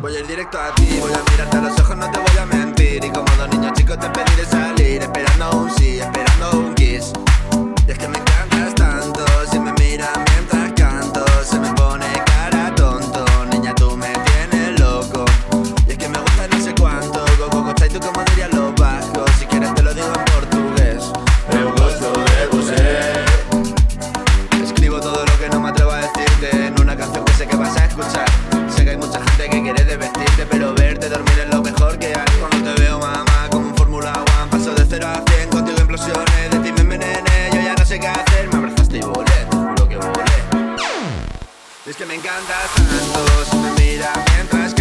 Voy a ir directo a ti, voy a mirarte a los ojos, no te voy a mentir. Y mucha gente que quiere desvestirte, pero verte dormir es lo mejor que hay. Cuando te veo, mamá, como un Fórmula One, paso de 0 a 100, contigo implosiones. De ti me envenené, yo ya no sé qué hacer. Me abrazaste y volé, te juro que volé. Es que me encantas tanto, si me miras mientras